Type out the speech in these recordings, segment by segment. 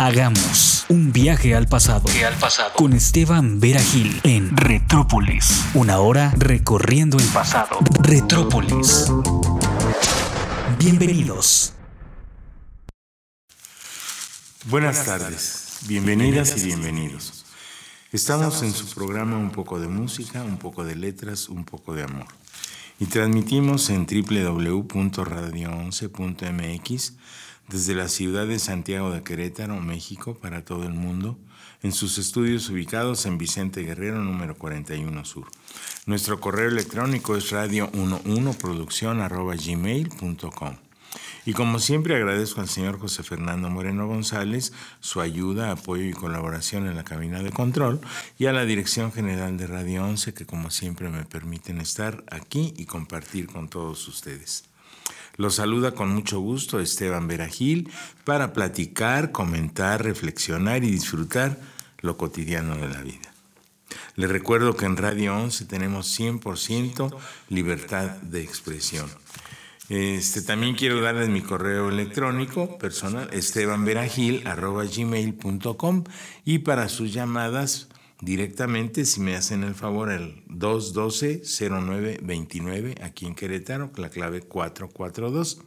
Hagamos un viaje al pasado. al pasado. Con Esteban Vera Gil en Retrópolis. Una hora recorriendo el pasado. Retrópolis. Bienvenidos. Buenas tardes, bienvenidas y bienvenidos. Estamos en su programa Un poco de música, un poco de letras, un poco de amor. Y transmitimos en www.radio11.mx desde la ciudad de Santiago de Querétaro, México, para todo el mundo, en sus estudios ubicados en Vicente Guerrero, número 41 Sur. Nuestro correo electrónico es radio11producción.gmail.com. Y como siempre agradezco al señor José Fernando Moreno González su ayuda, apoyo y colaboración en la cabina de control y a la Dirección General de Radio 11 que como siempre me permiten estar aquí y compartir con todos ustedes. Los saluda con mucho gusto Esteban Veragil para platicar, comentar, reflexionar y disfrutar lo cotidiano de la vida. Les recuerdo que en Radio 11 tenemos 100% libertad de expresión. Este, también quiero darles mi correo electrónico personal, estebanveragil.gmail.com y para sus llamadas directamente, si me hacen el favor, el 212-0929 aquí en Querétaro, la clave 442.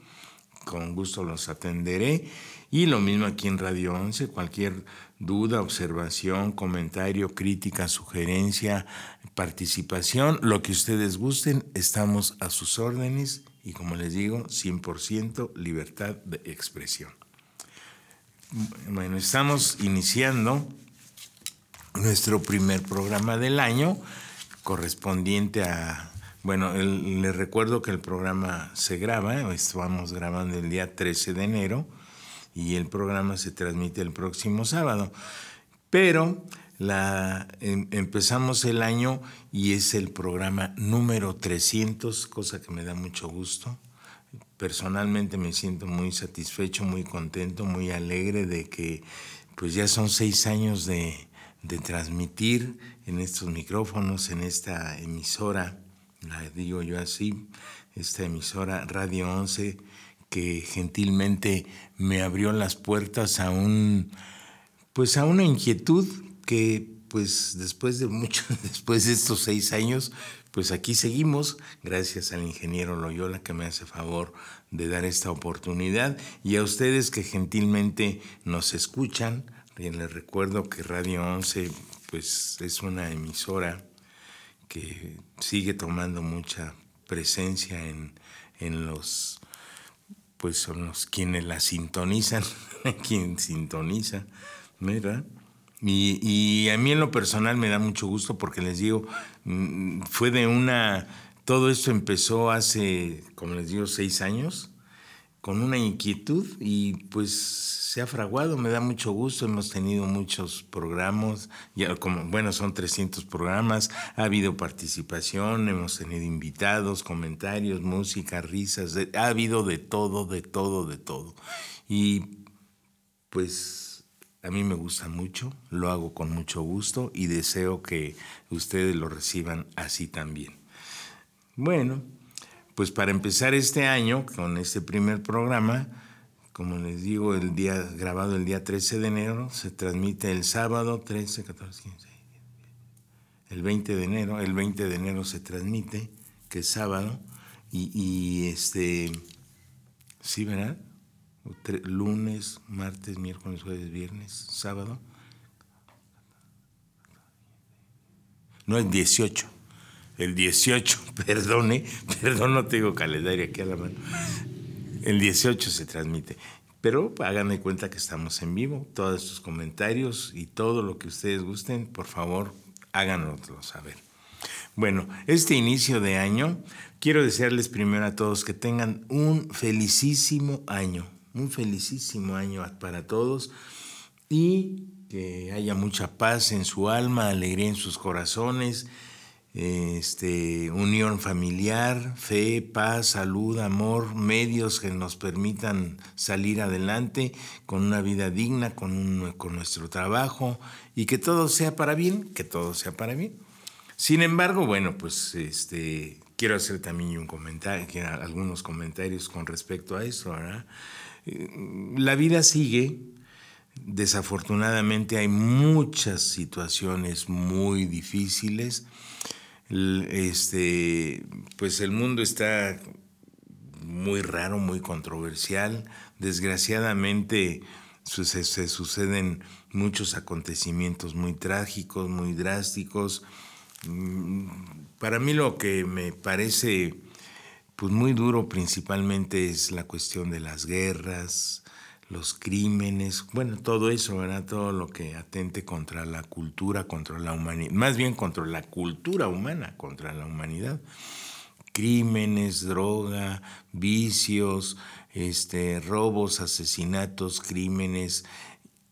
Con gusto los atenderé. Y lo mismo aquí en Radio 11, cualquier duda, observación, comentario, crítica, sugerencia, participación, lo que ustedes gusten, estamos a sus órdenes y como les digo, 100% libertad de expresión. Bueno, estamos iniciando nuestro primer programa del año correspondiente a, bueno, les recuerdo que el programa se graba, estamos grabando el día 13 de enero y el programa se transmite el próximo sábado, pero em, empezamos el año y es el programa número 300, cosa que me da mucho gusto. Personalmente me siento muy satisfecho, muy contento, muy alegre de que pues ya son seis años de, de transmitir en estos micrófonos, en esta emisora, la digo yo así, esta emisora Radio 11, que gentilmente me abrió las puertas a un, pues a una inquietud que pues después de mucho, después de estos seis años, pues aquí seguimos, gracias al ingeniero Loyola que me hace favor de dar esta oportunidad y a ustedes que gentilmente nos escuchan, les recuerdo que Radio 11 pues, es una emisora que sigue tomando mucha presencia en, los, pues son los quienes la sintonizan, quien sintoniza, ¿verdad? Y, y, a mí en lo personal me da mucho gusto porque les digo, mm, fue de una, todo esto empezó hace, como les digo, seis años, con una inquietud y pues se ha fraguado, me da mucho gusto, hemos tenido muchos programas, ya como, bueno, son 300 programas, ha habido participación, hemos tenido invitados, comentarios, música, risas, ha habido de todo, de todo, de todo. Y pues a mí me gusta mucho, lo hago con mucho gusto y deseo que ustedes lo reciban así también. Bueno, pues para empezar este año con este primer programa, como les digo, el día grabado el día 13 de enero, se transmite el sábado 13, 14, 15, el 20 de enero, el 20 de enero se transmite, que es sábado, y, este, sí, ¿verdad? lunes, martes, miércoles, jueves, viernes, sábado. No, el 18. El 18, perdone, perdón, no tengo calendario aquí a la mano. El 18 se transmite. Pero háganme cuenta que estamos en vivo. Todos sus comentarios y todo lo que ustedes gusten, por favor, háganoslo saber. Bueno, este inicio de año, quiero desearles primero a todos que tengan un felicísimo año, un felicísimo año para todos y que haya mucha paz en su alma, alegría en sus corazones este, unión familiar, fe, paz, salud, amor, medios que nos permitan salir adelante con una vida digna, con, con nuestro trabajo y que todo sea para bien, que todo sea para bien. Sin embargo, bueno, pues este, quiero hacer también un comentario, algunos comentarios con respecto a eso. Eh, la vida sigue, desafortunadamente hay muchas situaciones muy difíciles. Este, pues el mundo está muy raro, muy controversial. Desgraciadamente se, suceden muchos acontecimientos muy trágicos, muy drásticos. Mm, para mí lo que me parece pues muy duro principalmente es la cuestión de las guerras, los crímenes, bueno, todo eso, ¿verdad? Todo lo que atente contra la cultura, contra la humanidad, más bien contra la cultura humana, contra la humanidad. Crímenes, droga, vicios, este, robos, asesinatos, crímenes,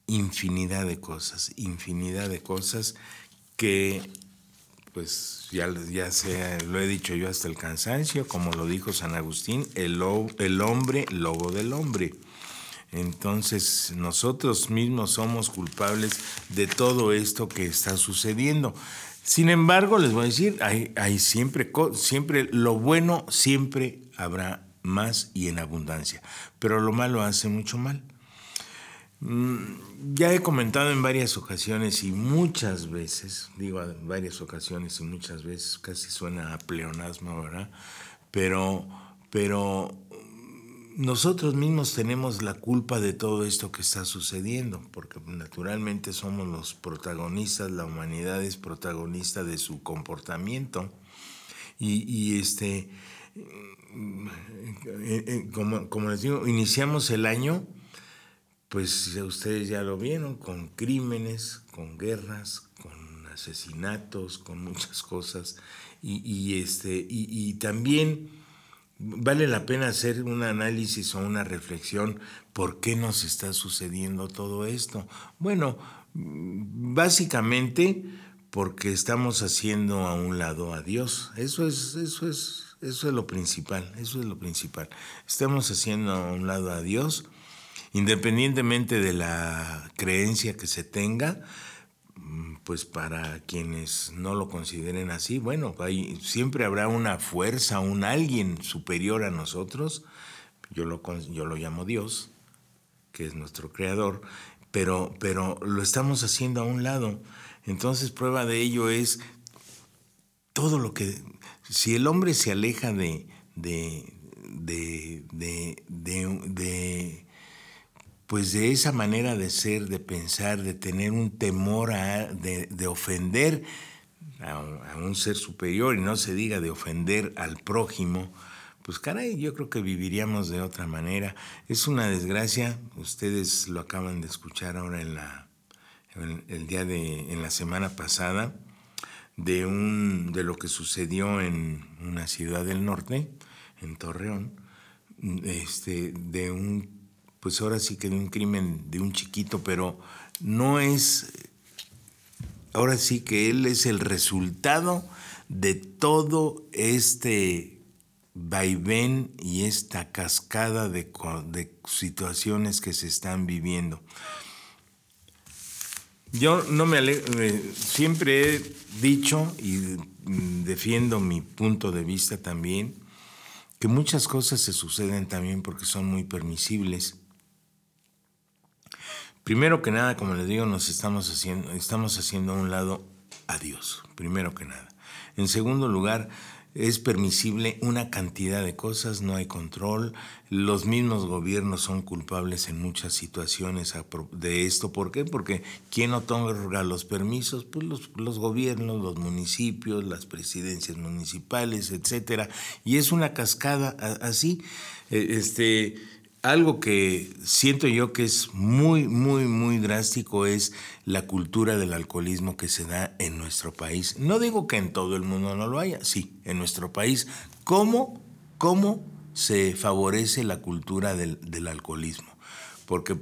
infinidad de cosas, infinidad de cosas que pues ya, ya sea, lo he dicho yo hasta el cansancio, como lo dijo San Agustín, el, el hombre, lobo del hombre. Entonces nosotros mismos somos culpables de todo esto que está sucediendo. Sin embargo, les voy a decir, hay, siempre, siempre, lo bueno siempre habrá más y en abundancia, pero lo malo hace mucho mal. Mm, ya he comentado en varias ocasiones y muchas veces, digo en varias ocasiones y muchas veces, casi suena a pleonasmo, ¿verdad? Pero, pero nosotros mismos tenemos la culpa de todo esto que está sucediendo, porque naturalmente somos los protagonistas, la humanidad es protagonista de su comportamiento. Y, este, mm, eh, eh, como, como les digo, iniciamos el año pues ustedes ya lo vieron, con crímenes, con guerras, con asesinatos, con muchas cosas. Y, este, y, también vale la pena hacer un análisis o una reflexión por qué nos está sucediendo todo esto. Bueno, básicamente porque estamos haciendo a un lado a Dios. Eso es, eso es, eso es lo principal, eso es lo principal. Estamos haciendo a un lado a Dios independientemente de la creencia que se tenga, mm, pues para quienes no lo consideren así, bueno, siempre habrá una fuerza, un alguien superior a nosotros, yo lo, yo lo llamo Dios, que es nuestro creador, pero, pero lo estamos haciendo a un lado. Entonces prueba de ello es todo lo que, si el hombre se aleja de, de, de, de pues de esa manera de ser, de pensar, de tener un temor de, ofender a, un ser superior y no se diga de ofender al prójimo, pues caray, yo creo que viviríamos de otra manera. Es una desgracia, ustedes lo acaban de escuchar ahora en la el día de en la semana pasada de un de lo que sucedió en una ciudad del norte, en Torreón, este de un pues ahora sí que de un crimen de un chiquito, pero no es, ahora sí que él es el resultado de todo este vaivén y esta cascada de, de situaciones que se están viviendo. Yo no me alegro, siempre he dicho y defiendo mi punto de vista también, que muchas cosas se suceden también porque son muy permisibles Primero que nada, como les digo, nos estamos haciendo, estamos haciendo a un lado a Dios, primero que nada. En segundo lugar, es permisible una cantidad de cosas, no hay control, los mismos gobiernos son culpables en muchas situaciones de esto. ¿Por qué? Porque ¿quién otorga los permisos? Pues los, los gobiernos, los municipios, las presidencias municipales, etcétera. Y es una cascada así. E, este, algo que siento yo que es muy, muy, muy drástico es la cultura del alcoholismo que se da en nuestro país. No digo que en todo el mundo no lo haya, sí, en nuestro país. ¿Cómo, cómo se favorece la cultura del, alcoholismo? Porque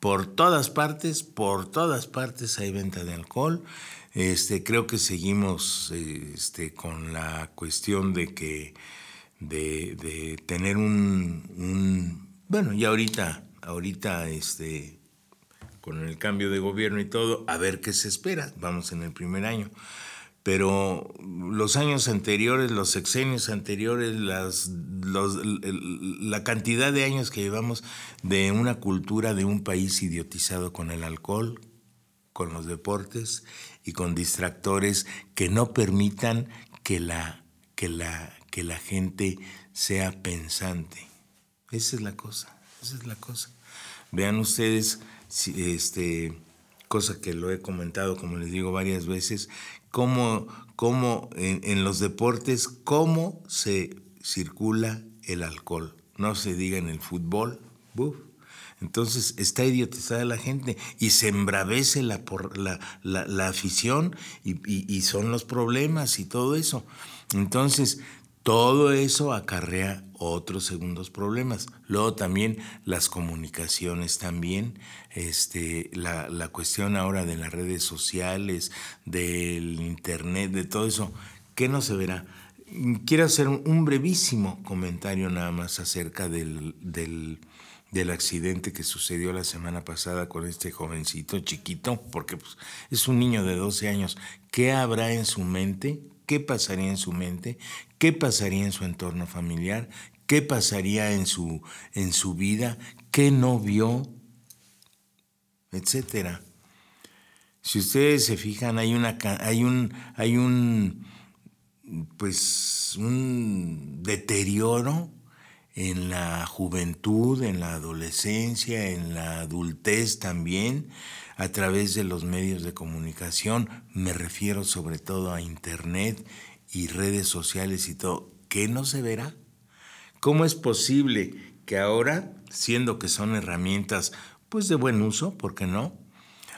por todas partes, por todas partes hay venta de alcohol. Este, creo que seguimos este, con la cuestión de que de, tener un, bueno, y ahorita, ahorita este, con el cambio de gobierno y todo, a ver qué se espera, vamos en el primer año. pero los años anteriores, los sexenios anteriores, las, la cantidad de años que llevamos de una cultura de un país idiotizado con el alcohol, con los deportes y con distractores que no permitan que la, que la, que la gente sea pensante. Esa es la cosa, esa es la cosa. Vean ustedes, este, cosa que lo he comentado, como les digo varias veces, cómo, cómo en, los deportes, cómo se circula el alcohol. No se diga en el fútbol. Entonces está idiotizada la gente y se embravece la, por, la, la, afición y, y, son los problemas y todo eso. Entonces, todo eso acarrea otros segundos problemas. Luego también las comunicaciones también, este, la, la cuestión ahora de las redes sociales, del internet, de todo eso, ¿qué no se verá? Quiero hacer un brevísimo comentario nada más acerca del, del, del, accidente que sucedió la semana pasada con este jovencito chiquito, porque pues, es un niño de 12 años. ¿Qué habrá en su mente? ¿Qué pasaría en su mente? qué pasaría en su entorno familiar, qué pasaría en su, en su vida, qué no vio, etcétera. Si ustedes se fijan, hay una hay un hay un pues un deterioro en la juventud, en la adolescencia, en la adultez también, a través de los medios de comunicación, me refiero sobre todo a Internet y redes sociales y todo, ¿qué no se verá? ¿Cómo es posible que ahora, siendo que son herramientas pues de buen uso, ¿por qué no?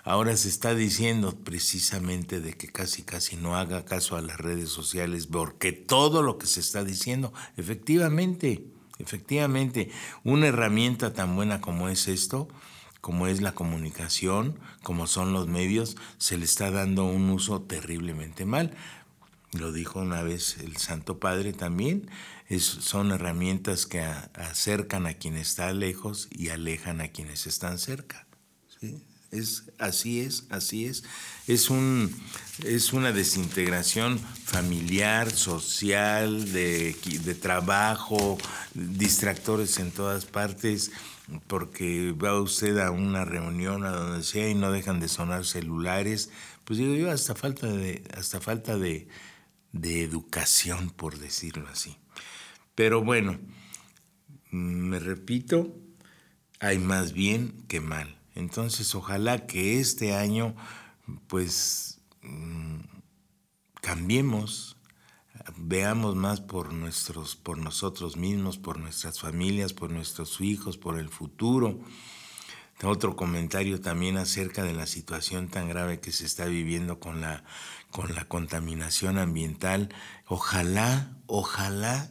Ahora se está diciendo precisamente de que casi casi no haga caso a las redes sociales, porque todo lo que se está diciendo, efectivamente, efectivamente, una herramienta tan buena como es esto, como es la comunicación, como son los medios, se le está dando un uso terriblemente mal. Lo dijo una vez el Santo Padre también, son herramientas que acercan a quien está lejos y alejan a quienes están cerca. Es, así es, así es. Es, un, es una desintegración familiar, social, de, de trabajo, distractores en todas partes, porque va usted a una reunión, a donde sea, y no dejan de sonar celulares. Pues digo yo, hasta falta de, hasta falta de, de educación, por decirlo así. Pero bueno, me repito, hay más bien que mal. Entonces, ojalá que este año, pues, mm, cambiemos, veamos más por nuestros, por nosotros mismos, por nuestras familias, por nuestros hijos, por el futuro. Otro comentario también acerca de la situación tan grave que se está viviendo con la con la contaminación ambiental. Ojalá, ojalá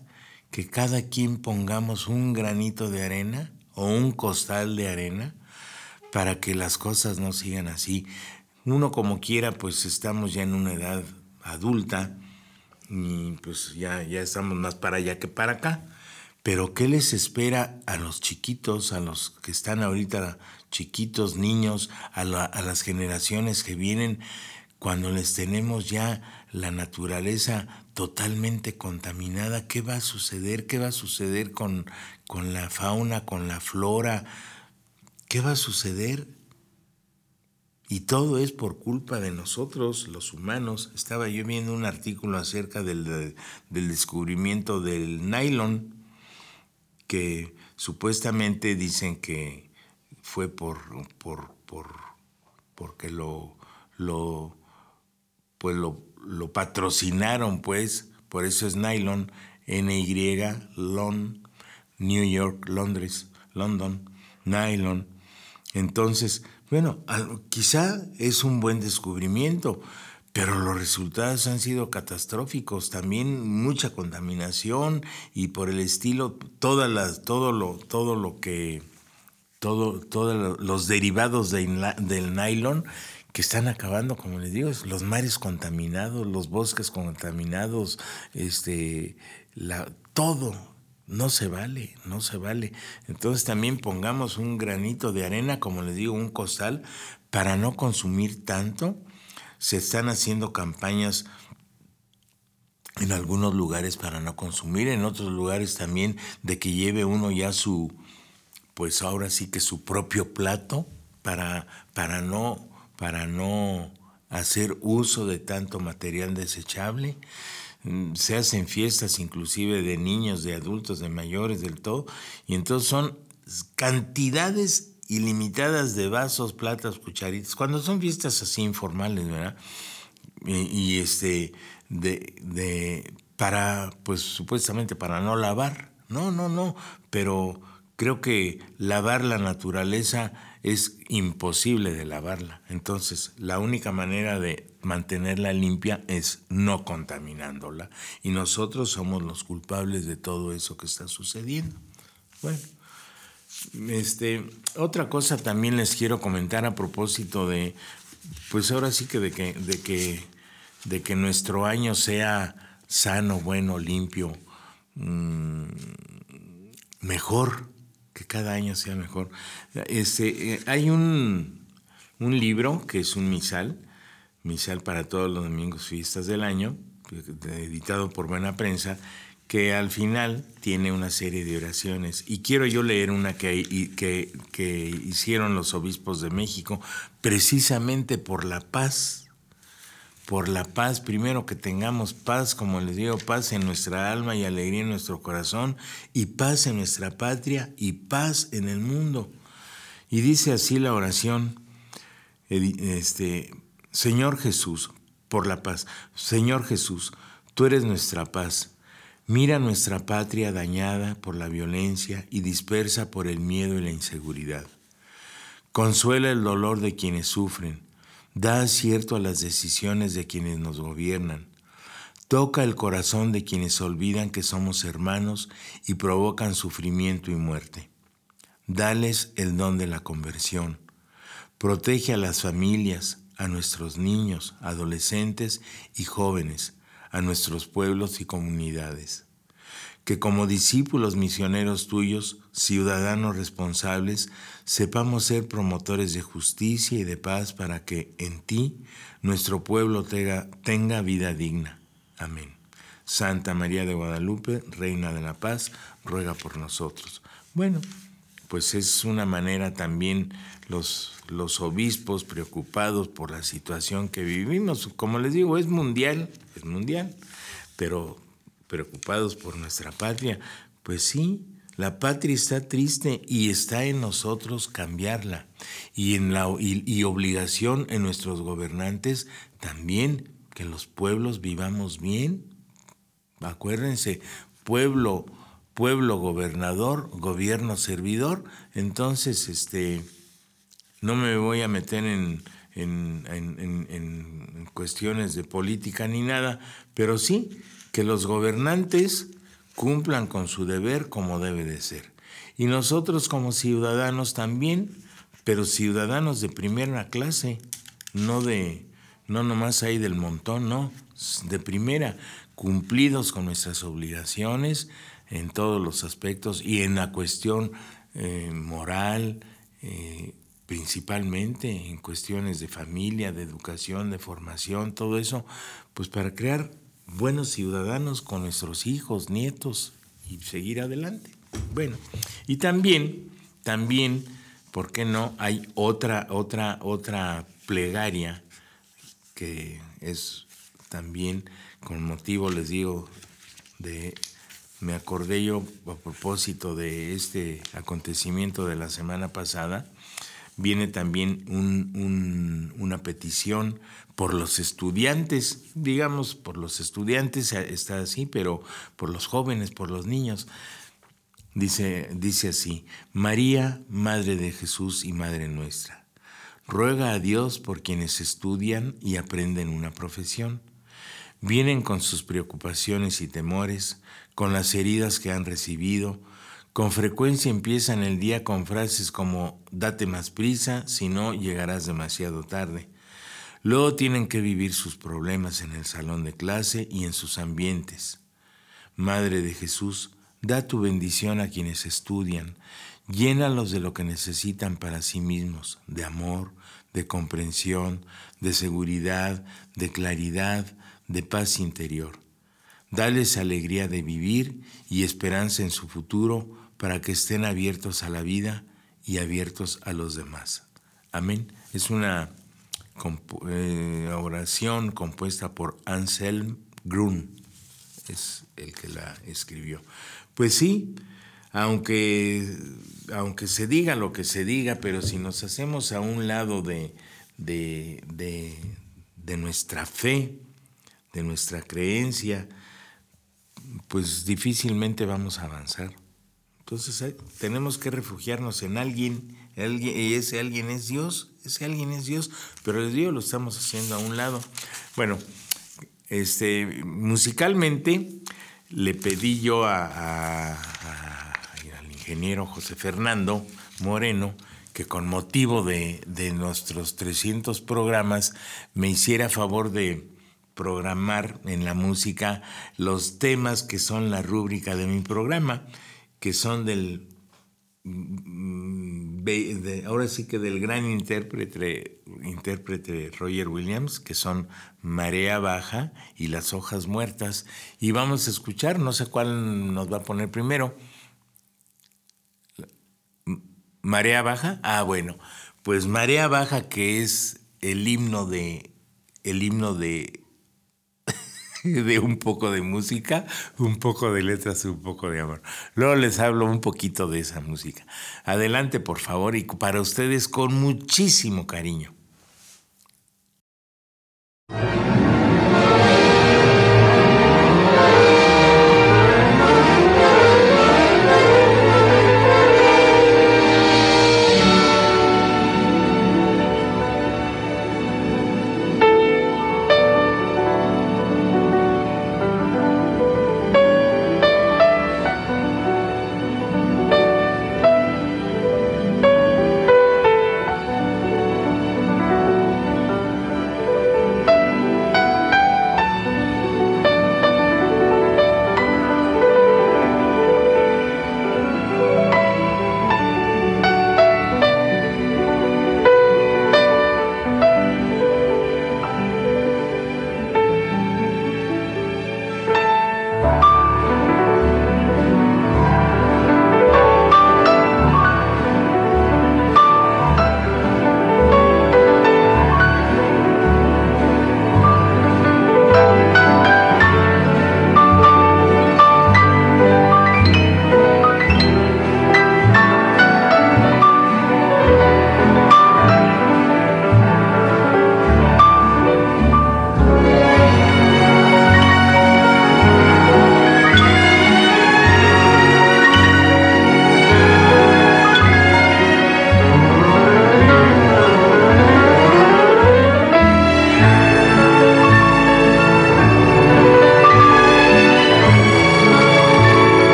que cada quien pongamos un granito de arena o un costal de arena para que las cosas no sigan así. Uno como quiera, pues estamos ya en una edad adulta y pues ya, ya estamos más para allá que para acá. Pero ¿qué les espera a los chiquitos, a los que están ahorita chiquitos, niños, a, las generaciones que vienen? cuando les tenemos ya la naturaleza totalmente contaminada, ¿qué va a suceder? ¿Qué va a suceder con, con la fauna, con la flora? ¿Qué va a suceder? Y todo es por culpa de nosotros, los humanos. Estaba yo viendo un artículo acerca del, del descubrimiento del nylon, que supuestamente dicen que fue por, por, por porque lo, lo pues lo, lo patrocinaron, pues, por eso es Nylon, NY, Lon, New York, Londres, London, Nylon. Entonces, bueno, quizá es un buen descubrimiento, pero los resultados han sido catastróficos, también mucha contaminación y por el estilo, todas las, todo, lo, todo lo que, todo, todos los derivados del nylon que están acabando, como les digo, los mares contaminados, los bosques contaminados, este, la, todo, no se vale, no se vale. Entonces también pongamos un granito de arena, como les digo, un costal, para no consumir tanto. Se están haciendo campañas en algunos lugares para no consumir, en otros lugares también de que lleve uno ya su, pues ahora sí que su propio plato para, para, no, para no hacer uso de tanto material desechable. Mm, se hacen fiestas inclusive de niños, de adultos, de mayores, del todo, y entonces son cantidades ilimitadas de vasos, platas, cucharitas. Cuando son fiestas así informales, ¿verdad? Y, este, de, de, para, pues supuestamente para no lavar. No, no, no, pero creo que lavar la naturaleza es imposible de lavarla. Entonces, la única manera de mantenerla limpia es no contaminándola. Y nosotros somos los culpables de todo eso que está sucediendo. Bueno, este, otra cosa también les quiero comentar a propósito de, pues ahora sí que de que, de que, de que nuestro año sea sano, bueno, limpio, mmm, mejor que cada año sea mejor. Este, eh, hay un, un, libro que es un misal, misal para todos los domingos fiestas del año, editado por Buena Prensa, que al final tiene una serie de oraciones. Y quiero yo leer una que, que, que hicieron los obispos de México, precisamente por la paz por la paz, primero que tengamos paz, como les digo, paz en nuestra alma y alegría en nuestro corazón, y paz en nuestra patria y paz en el mundo. Y dice así la oración, este, Señor Jesús, por la paz, Señor Jesús, tú eres nuestra paz. Mira nuestra patria dañada por la violencia y dispersa por el miedo y la inseguridad. Consuela el dolor de quienes sufren Da acierto a las decisiones de quienes nos gobiernan. Toca el corazón de quienes olvidan que somos hermanos y provocan sufrimiento y muerte. Dales el don de la conversión. Protege a las familias, a nuestros niños, adolescentes y jóvenes, a nuestros pueblos y comunidades que como discípulos misioneros tuyos, ciudadanos responsables, sepamos ser promotores de justicia y de paz para que en ti nuestro pueblo tenga, vida digna. Amén. Santa María de Guadalupe, Reina de la Paz, ruega por nosotros. Bueno, pues es una manera también los, los obispos preocupados por la situación que vivimos. Como les digo, es mundial, es mundial, pero preocupados por nuestra patria. Pues sí, la patria está triste y está en nosotros cambiarla. Y, en la, y, obligación en nuestros gobernantes también que los pueblos vivamos bien. Acuérdense, pueblo, pueblo gobernador, gobierno servidor. Entonces, este, no me voy a meter en, en, en, en cuestiones de política ni nada, pero sí que los gobernantes cumplan con su deber como debe de ser. Y nosotros como ciudadanos también, pero ciudadanos de primera clase, no de no nomás ahí del montón, no, de primera, cumplidos con nuestras obligaciones en todos los aspectos y en la cuestión eh, moral, eh, principalmente en cuestiones de familia, de educación, de formación, todo eso, pues para crear buenos ciudadanos con nuestros hijos, nietos y seguir adelante. Bueno, y también, también, ¿por qué no? Hay otra, otra, otra plegaria que es también con motivo, les digo, de, me acordé yo a propósito de este acontecimiento de la semana pasada, viene también una petición por los estudiantes, digamos, por los estudiantes está así, pero por los jóvenes, por los niños. Dice, dice así, María, Madre de Jesús y Madre nuestra, ruega a Dios por quienes estudian y aprenden una profesión. Vienen con sus preocupaciones y temores, con las heridas que han recibido, con frecuencia empiezan el día con frases como date más prisa, si no llegarás demasiado tarde. Luego tienen que vivir sus problemas en el salón de clase y en sus ambientes. Madre de Jesús, da tu bendición a quienes estudian, llénalos de lo que necesitan para sí mismos, de amor, de comprensión, de seguridad, de claridad, de paz interior. Dales alegría de vivir y esperanza en su futuro para que estén abiertos a la vida y abiertos a los demás. Amén. Es una eh, oración compuesta por Anselm Grun, es el que la escribió. Pues sí, aunque, aunque se diga lo que se diga, pero si nos hacemos a un lado de, de, de nuestra fe, de nuestra creencia, pues difícilmente vamos a avanzar. Entonces eh, tenemos que refugiarnos en alguien, y ese alguien es Dios, ese alguien es Dios, pero el Dios lo estamos haciendo a un lado. Bueno, este, musicalmente le pedí yo a, al ingeniero José Fernando Moreno que con motivo de, de nuestros 300 programas me hiciera favor de, programar en la música los temas que son la rúbrica de mi programa, que son del mm, ahora sí que del gran intérprete, intérprete Roger Williams, que son Marea Baja y Las Hojas Muertas. Y vamos a escuchar, no sé cuál nos va a poner primero. Marea Baja, ah bueno, pues Marea Baja que es el himno de el himno de de un poco de música, un poco de letras, un poco de amor. Luego les hablo un poquito de esa música. Adelante, por favor, y para ustedes con muchísimo cariño.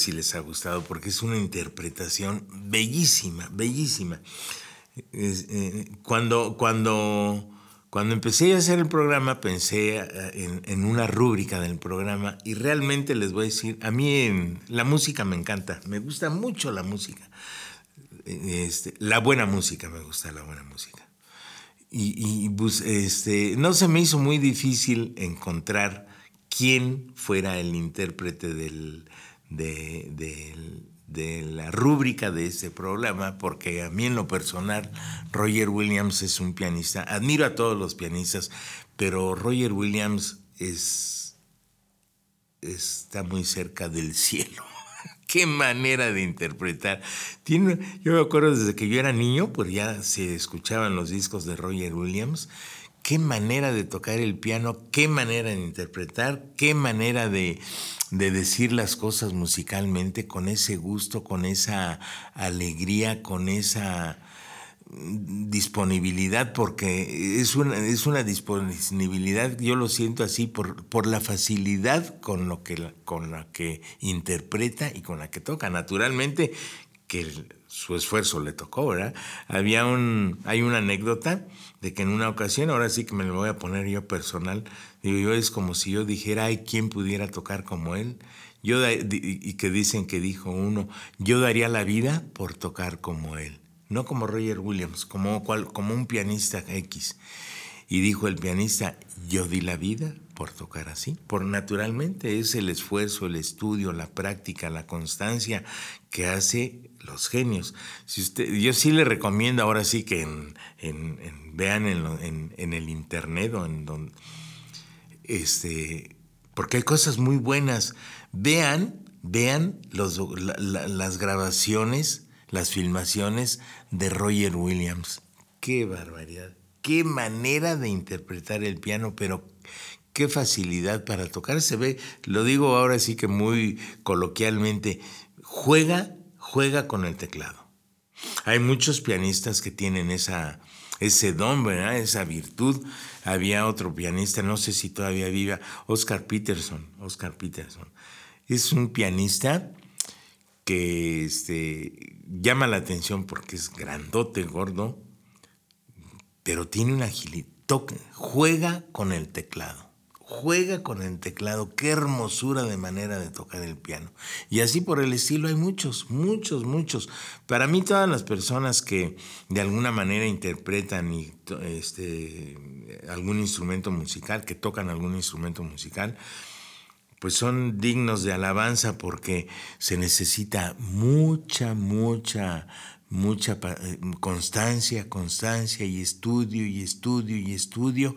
Sí les ha gustado porque es una interpretación bellísima, bellísima. Eh, cuando, cuando, cuando empecé a hacer el programa pensé eh, en, una rúbrica del programa y realmente les voy a decir, a mí la música me encanta, me gusta mucho la música. Este, la buena música, me gusta la buena música. Y, y pues, este, no se me hizo muy difícil encontrar quién fuera el intérprete del, de, la rúbrica de ese programa, porque a mí en lo personal, Roger Williams es un pianista, admiro a todos los pianistas, pero Roger Williams es, está muy cerca del cielo. Qué manera de interpretar. Tiene, yo me acuerdo desde que yo era niño, pues ya se escuchaban los discos de Roger Williams qué manera de tocar el piano, qué manera de interpretar, qué manera de, decir las cosas musicalmente con ese gusto, con esa alegría, con esa disponibilidad, porque es una, es una disponibilidad, yo lo siento así, por, por la facilidad con, lo que, con la que interpreta y con la que toca. Naturalmente que su esfuerzo le tocó, ¿verdad? Había un, hay una anécdota de que en una ocasión, ahora sí que me lo voy a poner yo personal, digo yo, es como si yo dijera, ay, ¿quién pudiera tocar como él? Yo y que dicen que dijo uno, yo daría la vida por tocar como él, no como Roger Williams, como, cual, como un pianista X. Y dijo el pianista, yo di la vida por tocar así, por naturalmente es el esfuerzo, el estudio, la práctica, la constancia que hace los genios. Si usted, yo sí le recomiendo ahora sí que vean en, el internet o en donde, este, porque hay cosas muy buenas. Vean, vean las grabaciones, las filmaciones de Roger Williams. Qué barbaridad, qué manera de interpretar el piano, pero qué facilidad para tocar. Se ve, lo digo ahora sí que muy coloquialmente, juega juega con el teclado. Hay muchos pianistas que tienen esa, ese don, ¿verdad? esa virtud. Había otro pianista, no sé si todavía viva, Oscar Peterson. Oscar Peterson. Es un pianista que este, llama la atención porque es grandote, gordo, pero tiene una agilidad. Juega con el teclado juega con el teclado, qué hermosura de manera de tocar el piano. Y así por el estilo hay muchos, muchos, muchos. Para mí todas las personas que de alguna manera interpretan este, algún instrumento musical, que tocan algún instrumento musical, pues son dignos de alabanza porque se necesita mucha, mucha mucha eh, constancia, constancia y estudio y estudio y estudio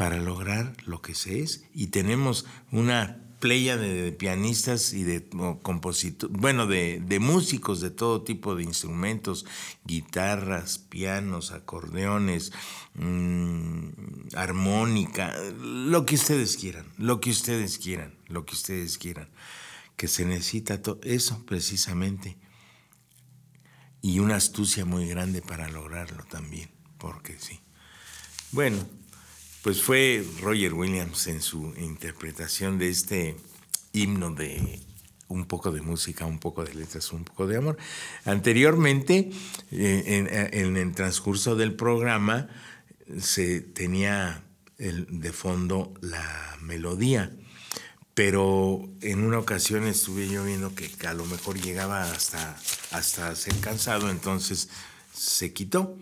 para lograr lo que se es. Y tenemos una playa de, pianistas y de compositores, bueno, de, músicos de todo tipo de instrumentos, guitarras, pianos, acordeones, mm, armónica, lo que ustedes quieran, lo que ustedes quieran, lo que ustedes quieran, que se necesita todo eso precisamente y una astucia muy grande para lograrlo también, porque sí. Bueno, pues fue Roger Williams en su interpretación de este himno de un poco de música, un poco de letras, un poco de amor. Anteriormente, eh, en, el transcurso del programa, se tenía de fondo la melodía, pero en una ocasión estuve yo viendo que a lo mejor llegaba hasta, hasta ser cansado, entonces se quitó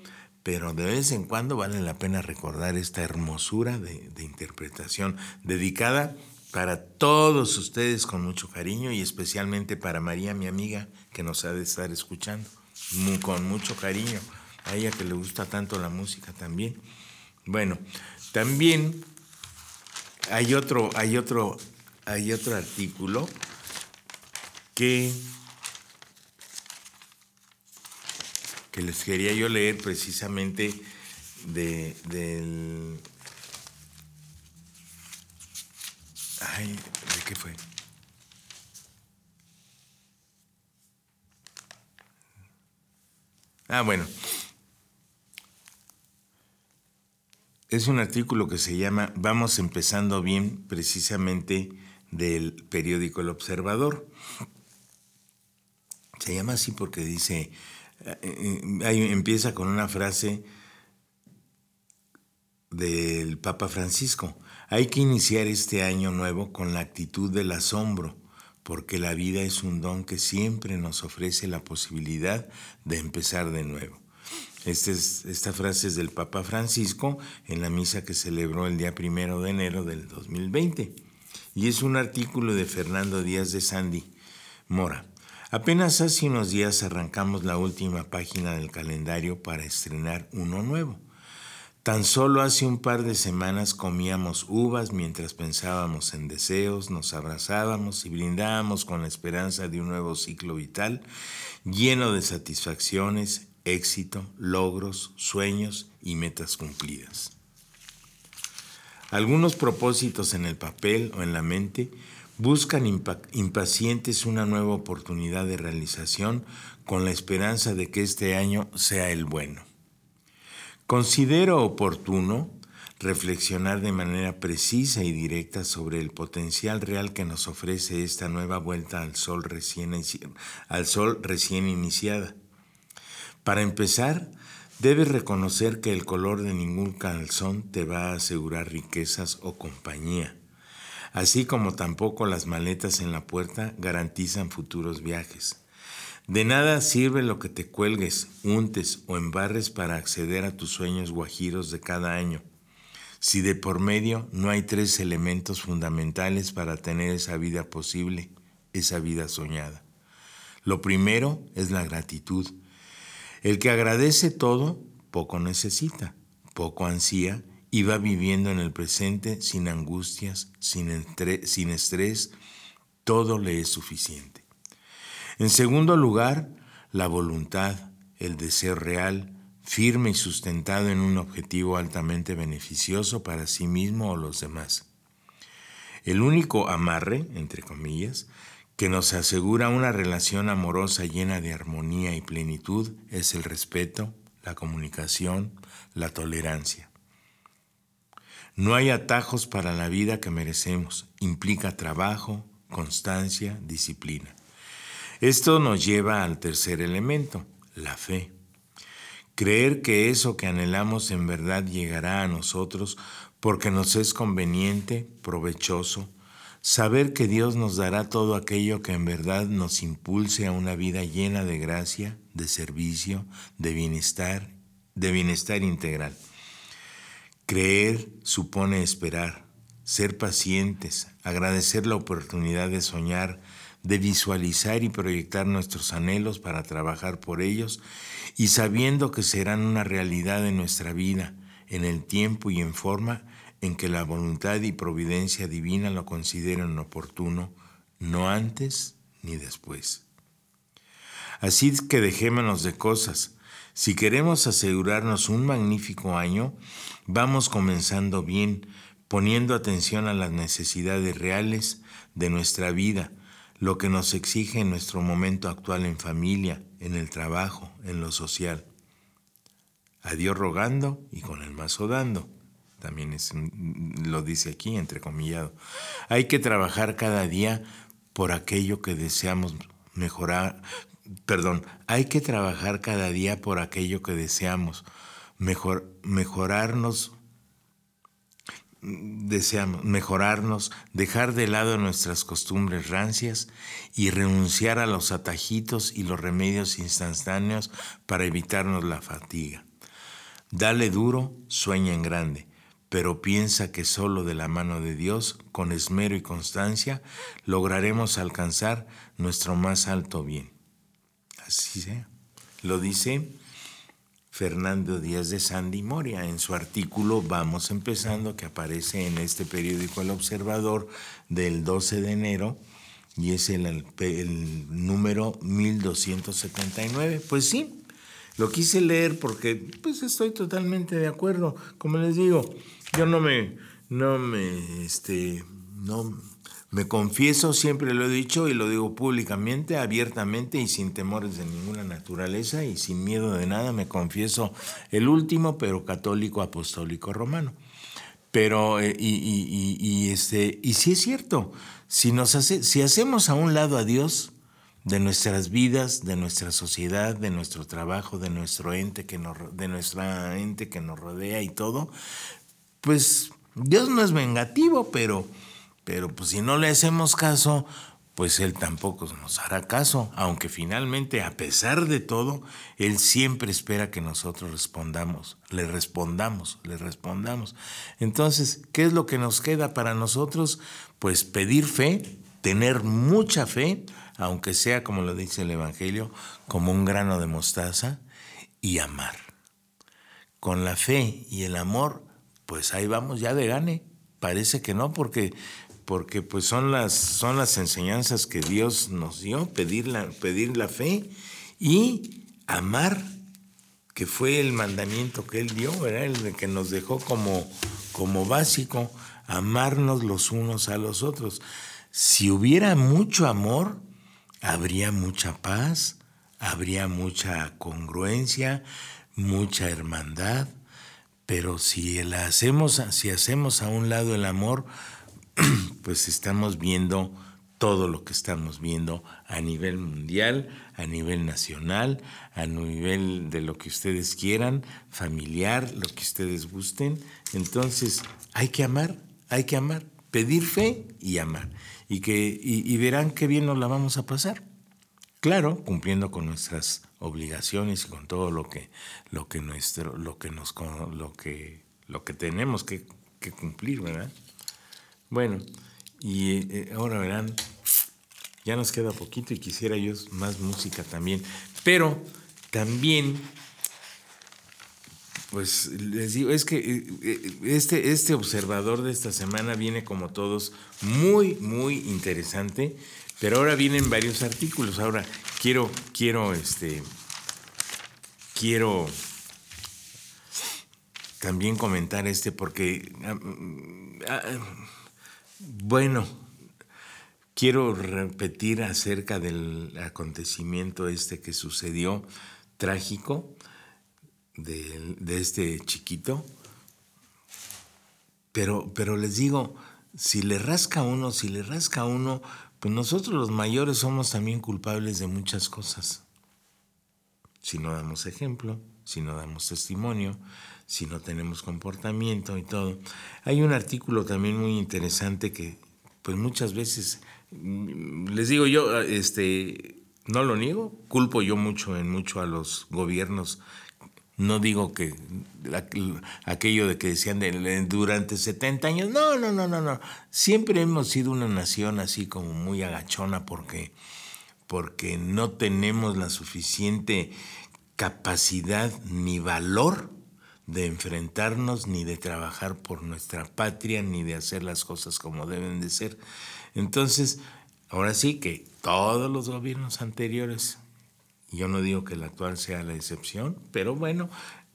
pero de vez en cuando vale la pena recordar esta hermosura de, interpretación dedicada para todos ustedes con mucho cariño y especialmente para María, mi amiga, que nos ha de estar escuchando con mucho cariño, a ella que le gusta tanto la música también. Bueno, también hay otro, hay otro, hay otro artículo que que les quería yo leer precisamente de, del... Ay, ¿de qué fue? Ah, bueno. Es un artículo que se llama Vamos empezando bien, precisamente del periódico El Observador. Se llama así porque dice, ahí empieza con una frase del Papa Francisco. Hay que iniciar este año nuevo con la actitud del asombro, porque la vida es un don que siempre nos ofrece la posibilidad de empezar de nuevo. Este esta frase es del Papa Francisco en la misa que celebró el día primero de enero del 2020. y es un artículo de Fernando Díaz de Sandy Mora. Apenas hace unos días arrancamos la última página del calendario para estrenar uno nuevo. Tan solo hace un par de semanas comíamos uvas mientras pensábamos en deseos, nos abrazábamos y brindábamos con la esperanza de un nuevo ciclo vital lleno de satisfacciones, éxito, logros, sueños y metas cumplidas. Algunos propósitos en el papel o en la mente buscan impacientes una nueva oportunidad de realización con la esperanza de que este año sea el bueno. Considero oportuno reflexionar de manera precisa y directa sobre el potencial real que nos ofrece esta nueva vuelta al sol recién, iniciada. Para empezar, debes reconocer que el color de ningún calzón te va a asegurar riquezas o compañía, así como tampoco las maletas en la puerta garantizan futuros viajes. De nada sirve lo que te cuelgues, untes o embarres para acceder a tus sueños guajiros de cada año, si de por medio no hay tres elementos fundamentales para tener esa vida posible, esa vida soñada. Lo primero es la gratitud. El que agradece todo, poco necesita, poco ansía y va viviendo en el presente sin angustias, sin, sin estrés, todo le es suficiente. En segundo lugar, la voluntad, el deseo real, firme y sustentado en un objetivo altamente beneficioso para sí mismo o los demás. El único amarre, entre comillas, que nos asegura una relación amorosa llena de armonía y plenitud es el respeto, la comunicación, la tolerancia. No hay atajos para la vida que merecemos, implica trabajo, constancia, disciplina. Esto nos lleva al tercer elemento, la fe. Creer que eso que anhelamos en verdad llegará a nosotros porque nos es conveniente, provechoso, saber que Dios nos dará todo aquello que en verdad nos impulse a una vida llena de gracia, de servicio, de bienestar, de bienestar integral. Creer supone esperar, ser pacientes, agradecer la oportunidad de soñar, de visualizar y proyectar nuestros anhelos para trabajar por ellos y sabiendo que serán una realidad en nuestra vida, en el tiempo y en forma en que la voluntad y providencia divina lo consideren oportuno, no antes ni después. Así que dejémonos de cosas. Si queremos asegurarnos un magnífico año, vamos comenzando bien, poniendo atención a las necesidades reales de nuestra vida, lo que nos exige en nuestro momento actual en familia, en el trabajo, en lo social. A Dios rogando y con el mazo dando. También lo dice aquí, entrecomillado. Hay que trabajar cada día por aquello que deseamos mejorar. Perdón, hay que trabajar cada día por aquello que deseamos. Mejor, mejorarnos deseamos mejorarnos, dejar de lado nuestras costumbres rancias y renunciar a los atajitos y los remedios instantáneos para evitarnos la fatiga. Dale duro, sueña en grande, pero piensa que solo de la mano de Dios, con esmero y constancia, lograremos alcanzar nuestro más alto bien. Así sea. Lo dice Fernando Díaz de Sandy Moria en su artículo Vamos empezando, que aparece en este periódico El Observador del 12 de enero y es el, el, número 1279. Pues sí, lo quise leer porque pues estoy totalmente de acuerdo. Como les digo, yo no me, no me, este, no me confieso, siempre lo he dicho y lo digo públicamente, abiertamente y sin temores de ninguna naturaleza y sin miedo de nada, me confieso el último, pero católico apostólico romano. Pero, eh, y, y, este, y sí es cierto, si, nos hace, si hacemos a un lado a Dios de nuestras vidas, de nuestra sociedad, de nuestro trabajo, de nuestro ente que nos, de nuestra ente que nos rodea y todo, pues Dios no es vengativo, pero pero pues si no le hacemos caso, pues Él tampoco nos hará caso, aunque finalmente, a pesar de todo, Él siempre espera que nosotros respondamos, le respondamos, le respondamos. Entonces, ¿qué es lo que nos queda para nosotros? Pues pedir fe, tener mucha fe, aunque sea, como lo dice el Evangelio, como un grano de mostaza, y amar. Con la fe y el amor, pues ahí vamos ya de gane. Parece que no, porque, porque pues son las, son las enseñanzas que Dios nos dio, pedir la, pedir la fe y amar, que fue el mandamiento que Él dio, ¿verdad? el que nos dejó como, como básico, amarnos los unos a los otros. Si hubiera mucho amor, habría mucha paz, habría mucha congruencia, mucha hermandad, pero si la hacemos, si hacemos a un lado el amor, pues estamos viendo todo lo que estamos viendo a nivel mundial, a nivel nacional, a nivel de lo que ustedes quieran, familiar, lo que ustedes gusten. Entonces, hay que amar, hay que amar, pedir fe y amar. Y, que, y verán qué bien nos la vamos a pasar. Claro, cumpliendo con nuestras obligaciones y con todo lo que, lo que nuestro, lo que nos lo que, lo que tenemos que, cumplir, ¿verdad? Bueno, y eh, ahora verán, ya nos queda poquito y quisiera yo más música también. Pero también, pues les digo, es que eh, eh, este, este observador de esta semana viene como todos muy, muy interesante pero ahora vienen varios artículos. Ahora quiero, quiero, este, quiero también comentar este porque, bueno, quiero repetir acerca del acontecimiento este que sucedió trágico de, este chiquito. Pero, pero les digo, si le rasca uno, si le rasca uno, pues nosotros los mayores somos también culpables de muchas cosas. Si no damos ejemplo, si no damos testimonio, si no tenemos comportamiento y todo. Hay un artículo también muy interesante que pues muchas veces mm, les digo yo este no lo niego, culpo yo mucho en mucho a los gobiernos no digo que aquello de que decían de, durante 70 años, no, no, no, no, no. Siempre hemos sido una nación así como muy agachona porque, porque no tenemos la suficiente capacidad ni valor de enfrentarnos ni de trabajar por nuestra patria ni de hacer las cosas como deben de ser. Entonces, ahora sí que todos los gobiernos anteriores yo no digo que el actual sea la excepción, pero bueno,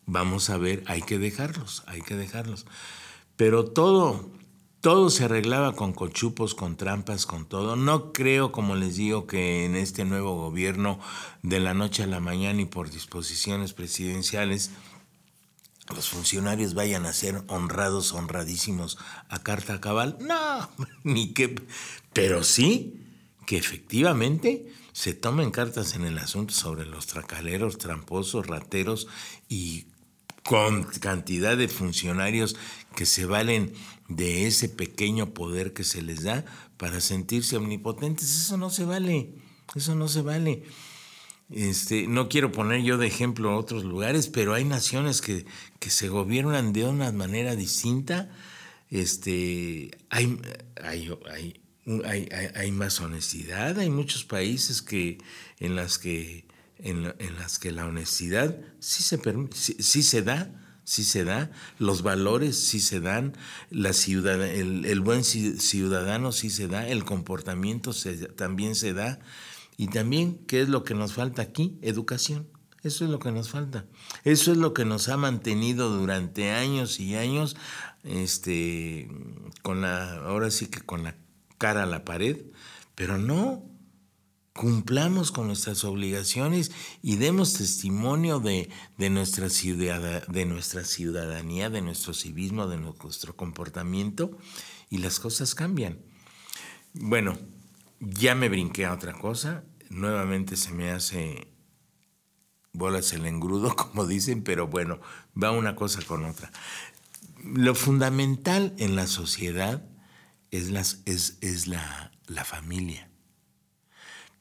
vamos a ver, hay que dejarlos, hay que dejarlos. Pero todo, todo se arreglaba con cochupos, con trampas, con todo. No creo, como les digo, que en este nuevo gobierno, de la noche a la mañana y por disposiciones presidenciales, los funcionarios vayan a ser honrados, honradísimos a carta cabal. No, ni que... Pero sí que efectivamente se tomen cartas en el asunto sobre los tracaleros, tramposos, rateros y con cantidad de funcionarios que se valen de ese pequeño poder que se les da para sentirse omnipotentes. Eso no se vale, eso no se vale. Este, no quiero poner yo de ejemplo otros lugares, pero hay naciones que, que se gobiernan de una manera distinta. Este, hay, hay, hay, hay, hay, más honestidad, hay muchos países que, en, las que, en, las que la honestidad sí se, sí, se da, sí se da, los valores sí se dan, la ciudad, el, buen ciudadano sí se da, el comportamiento también se da. Y también, ¿qué es lo que nos falta aquí? Educación. Eso es lo que nos falta. Eso es lo que nos ha mantenido durante años y años, este, con la, ahora sí que con la cara a la pared, pero no, cumplamos con nuestras obligaciones y demos testimonio de, nuestra de nuestra ciudadanía, de nuestro civismo, de nuestro comportamiento y las cosas cambian. Bueno, ya me brinqué a otra cosa, nuevamente se me hace bolas el engrudo, como dicen, pero bueno, va una cosa con otra. Lo fundamental en la sociedad es, las, es, es la, la familia.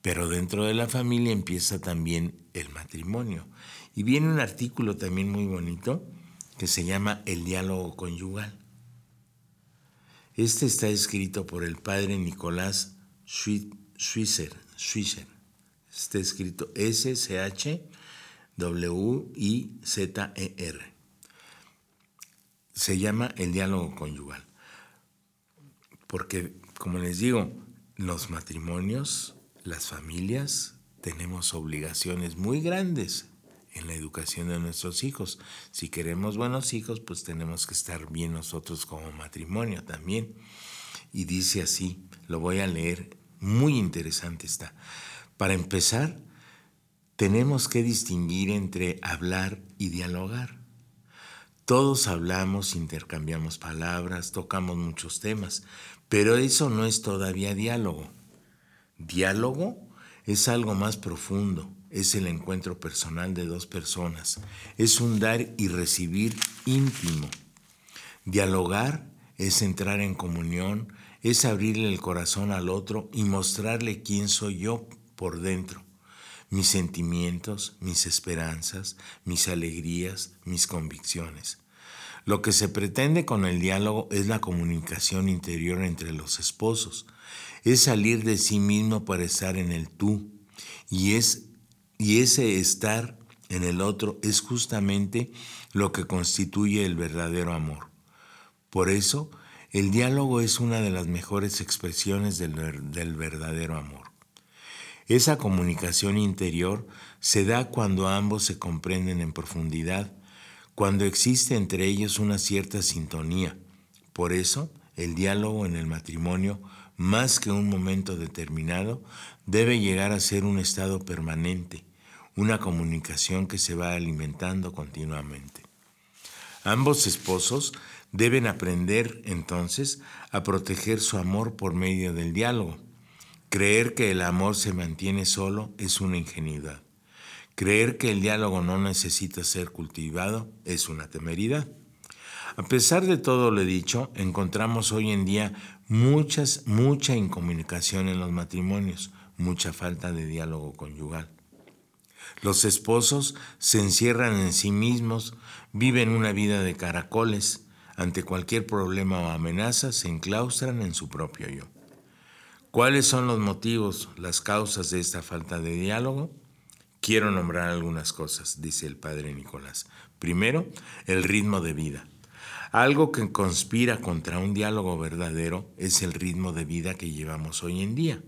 Pero dentro de la familia empieza también el matrimonio. Y viene un artículo también muy bonito que se llama El diálogo conyugal. Este está escrito por el padre Nicolás Schweizer. Está escrito S-C-H-W-I-Z-E-R. Se llama el diálogo conyugal. Porque, como les digo, los matrimonios, las familias, tenemos obligaciones muy grandes en la educación de nuestros hijos. Si queremos buenos hijos, pues tenemos que estar bien nosotros como matrimonio también. Y dice así, lo voy a leer, muy interesante está. Para empezar, tenemos que distinguir entre hablar y dialogar. Todos hablamos, intercambiamos palabras, tocamos muchos temas, pero eso no es todavía diálogo. Diálogo es algo más profundo, es el encuentro personal de dos personas, es un dar y recibir íntimo. Dialogar es entrar en comunión, es abrirle el corazón al otro y mostrarle quién soy yo por dentro, mis sentimientos, mis esperanzas, mis alegrías, mis convicciones. Lo que se pretende con el diálogo es la comunicación interior entre los esposos, es salir de sí mismo para estar en el tú, y es y ese estar en el otro es justamente lo que constituye el verdadero amor. Por eso, el diálogo es una de las mejores expresiones del, verdadero amor. Esa comunicación interior se da cuando ambos se comprenden en profundidad, cuando existe entre ellos una cierta sintonía. Por eso, el diálogo en el matrimonio, más que un momento determinado, debe llegar a ser un estado permanente, una comunicación que se va alimentando continuamente. Ambos esposos deben aprender entonces a proteger su amor por medio del diálogo. Creer que el amor se mantiene solo es una ingenuidad. Creer que el diálogo no necesita ser cultivado es una temeridad. A pesar de todo lo dicho, encontramos hoy en día mucha incomunicación en los matrimonios, mucha falta de diálogo conyugal. Los esposos se encierran en sí mismos, viven una vida de caracoles, ante cualquier problema o amenaza se enclaustran en su propio yo. ¿Cuáles son los motivos, las causas de esta falta de diálogo? Quiero nombrar algunas cosas, dice el padre Nicolás. Primero, el ritmo de vida. Algo que conspira contra un diálogo verdadero es el ritmo de vida que llevamos hoy en día.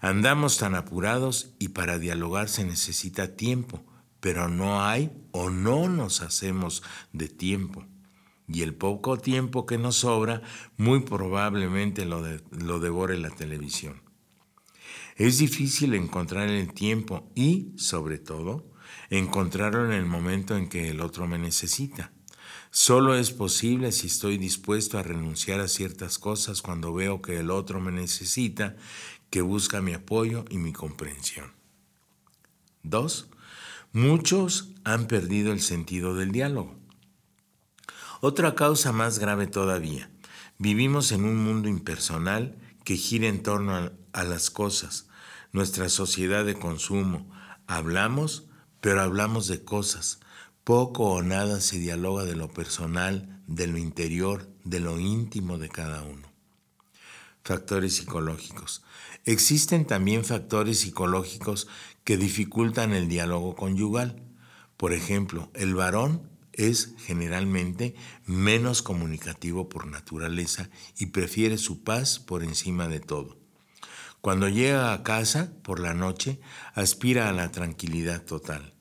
Andamos tan apurados y para dialogar se necesita tiempo, pero no hay o no nos hacemos de tiempo. Y el poco tiempo que nos sobra muy probablemente lo, lo devore la televisión. Es difícil encontrar el tiempo y, sobre todo, encontrarlo en el momento en que el otro me necesita. Solo es posible si estoy dispuesto a renunciar a ciertas cosas cuando veo que el otro me necesita que busca mi apoyo y mi comprensión. Dos, muchos han perdido el sentido del diálogo. Otra causa más grave todavía. Vivimos en un mundo impersonal que gira en torno a, a las cosas, nuestra sociedad de consumo. Hablamos, pero hablamos de cosas. Poco o nada se dialoga de lo personal, de lo interior, de lo íntimo de cada uno. Factores psicológicos. Existen también factores psicológicos que dificultan el diálogo conyugal. Por ejemplo, el varón es generalmente menos comunicativo por naturaleza y prefiere su paz por encima de todo. Cuando llega a casa por la noche, aspira a la tranquilidad total.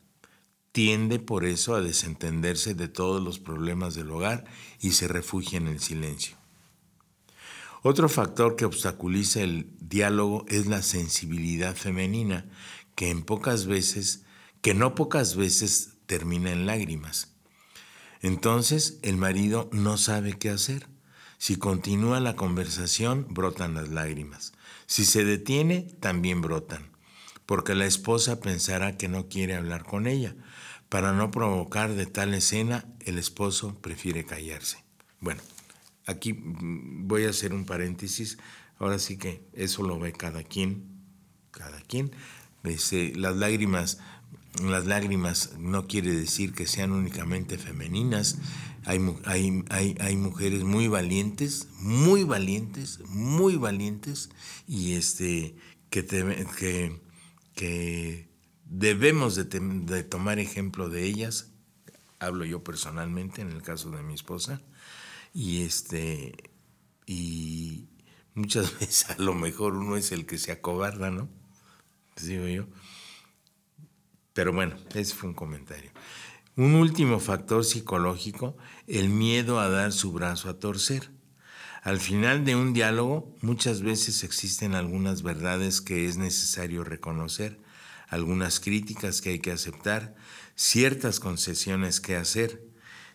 Tiende por eso a desentenderse de todos los problemas del hogar y se refugia en el silencio. Otro factor que obstaculiza el diálogo es la sensibilidad femenina, que en pocas veces, que no pocas veces termina en lágrimas. Entonces el marido no sabe qué hacer. Si continúa la conversación, brotan las lágrimas. Si se detiene, también brotan, porque la esposa pensará que no quiere hablar con ella. Para no provocar de tal escena, el esposo prefiere callarse. Bueno, Aquí voy a hacer un paréntesis. Ahora sí que eso lo ve cada quien. cada quien. Este, las lágrimas, las lágrimas no quiere decir que sean únicamente femeninas. Hay, hay, hay, hay mujeres muy valientes, muy valientes, muy valientes, y este, que, que, que debemos de, de tomar ejemplo de ellas. Hablo yo personalmente en el caso de mi esposa. Y este, y muchas veces a lo mejor uno es el que se acobarda, ¿no? Digo yo. Pero bueno, ese fue un comentario. Un último factor psicológico, el miedo a dar su brazo a torcer. Al final de un diálogo muchas veces existen algunas verdades que es necesario reconocer, algunas críticas que hay que aceptar, ciertas concesiones que hacer.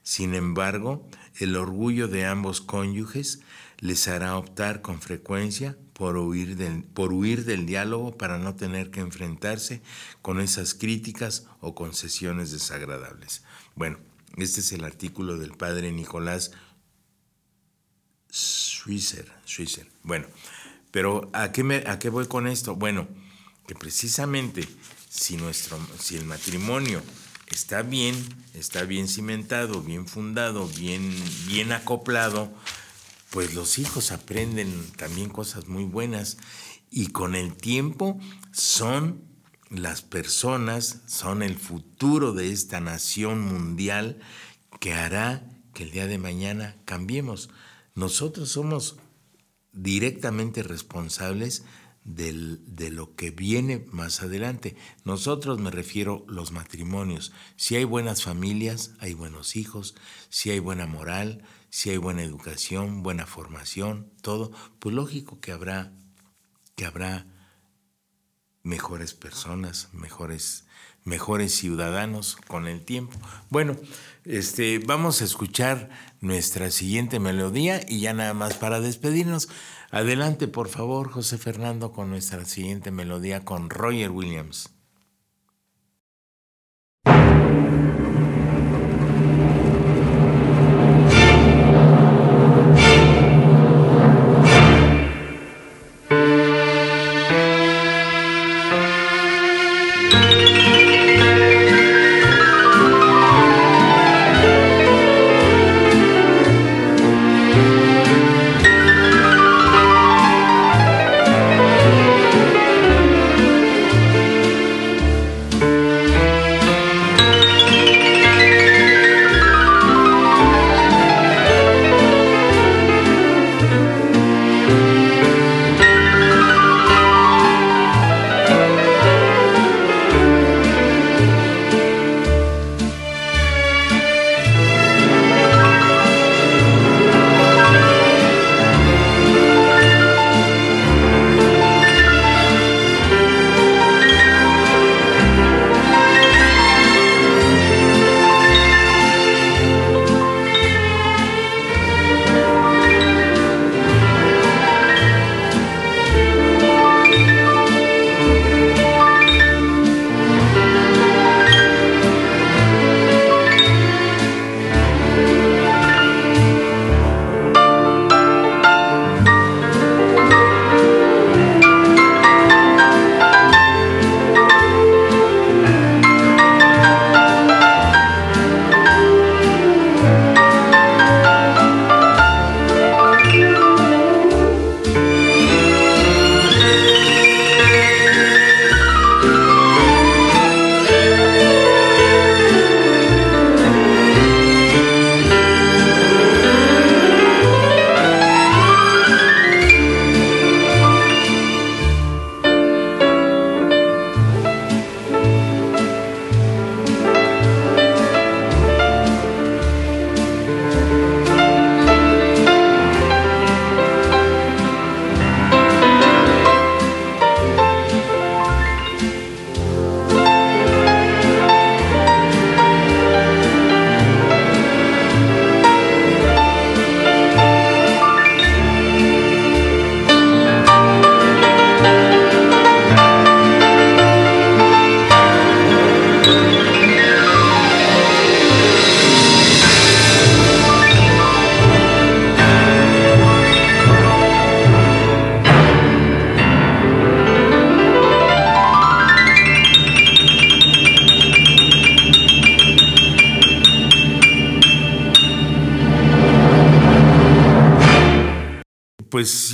Sin embargo, el orgullo de ambos cónyuges les hará optar con frecuencia por huir, del, por huir del diálogo para no tener que enfrentarse con esas críticas o concesiones desagradables. Bueno, este es el artículo del padre Nicolás Schwisser. Bueno, pero ¿a qué, me, ¿a qué voy con esto? Bueno, que precisamente si, nuestro, si el matrimonio está bien, está bien cimentado, bien fundado, bien, bien acoplado, pues los hijos aprenden también cosas muy buenas y con el tiempo son las personas, son el futuro de esta nación mundial que hará que el día de mañana cambiemos. Nosotros somos directamente responsables de lo que viene más adelante. Nosotros me refiero los matrimonios. Si hay buenas familias, hay buenos hijos, si hay buena moral, si hay buena educación, buena formación, todo, pues lógico que habrá, que habrá mejores personas, mejores, mejores ciudadanos con el tiempo. Bueno, este, vamos a escuchar nuestra siguiente melodía y ya nada más para despedirnos. Adelante, por favor, José Fernando, con nuestra siguiente melodía con Roger Williams.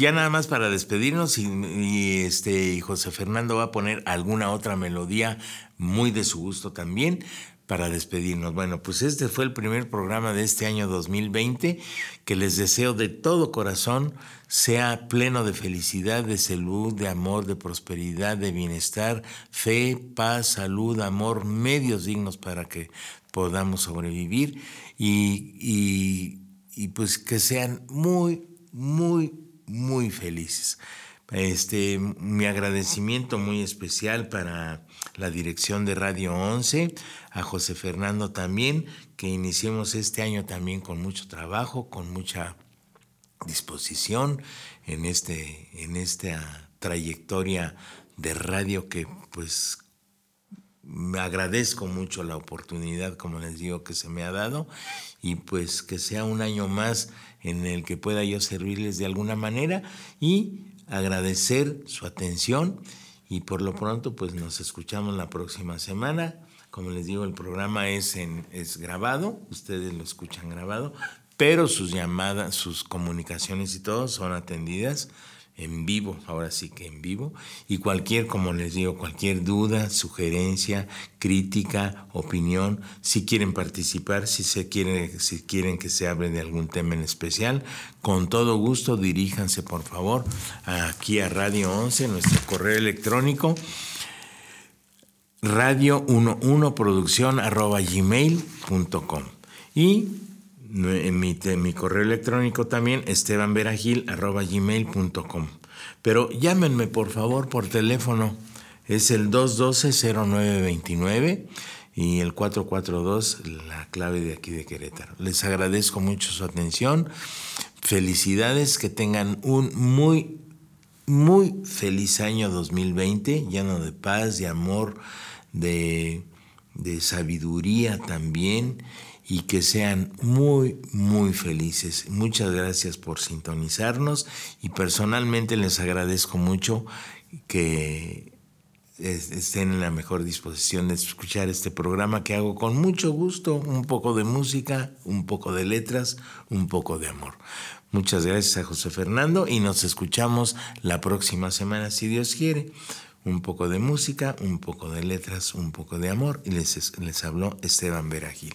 Ya nada más para despedirnos y, este José Fernando va a poner alguna otra melodía muy de su gusto también para despedirnos. Bueno, pues este fue el primer programa de este año 2020 que les deseo de todo corazón sea pleno de felicidad, de salud, de amor, de prosperidad, de bienestar, fe, paz, salud, amor, medios dignos para que podamos sobrevivir y, y pues que sean muy, muy, muy felices. Este, mi agradecimiento muy especial para la dirección de Radio 11, a José Fernando también, que iniciemos este año también con mucho trabajo, con mucha disposición en, este, en esta trayectoria de radio que pues me agradezco mucho la oportunidad, como les digo, que se me ha dado y pues que sea un año más en el que pueda yo servirles de alguna manera y agradecer su atención y por lo pronto pues nos escuchamos la próxima semana. Como les digo, el programa es, en, es grabado, ustedes lo escuchan grabado, pero sus llamadas, sus comunicaciones y todo son atendidas en vivo, ahora sí que en vivo, y cualquier, como les digo, cualquier duda, sugerencia, crítica, opinión, si quieren participar, si, se quieren, si quieren que se hable de algún tema en especial, con todo gusto diríjanse por favor aquí a Radio 11, nuestro correo electrónico, radio11 producción en mi, correo electrónico también, estebanveragil.gmail.com. Pero llámenme por favor por teléfono, es el 212-0929 y el 442, la clave de aquí de Querétaro. Les agradezco mucho su atención, felicidades, que tengan un muy, muy feliz año 2020, lleno de paz, de amor, de, de sabiduría también y que sean muy, muy felices. Muchas gracias por sintonizarnos y personalmente les agradezco mucho que estén en la mejor disposición de escuchar este programa que hago con mucho gusto, un poco de música, un poco de letras, un poco de amor. Muchas gracias a José Fernando y nos escuchamos la próxima semana si Dios quiere. Un poco de música, un poco de letras, un poco de amor y les, les habló Esteban Veragil.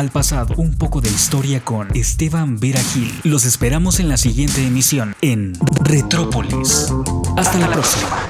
Al pasado, un poco de historia con Esteban Vera Gil. Los esperamos en la siguiente emisión en Retrópolis. Hasta, la próxima.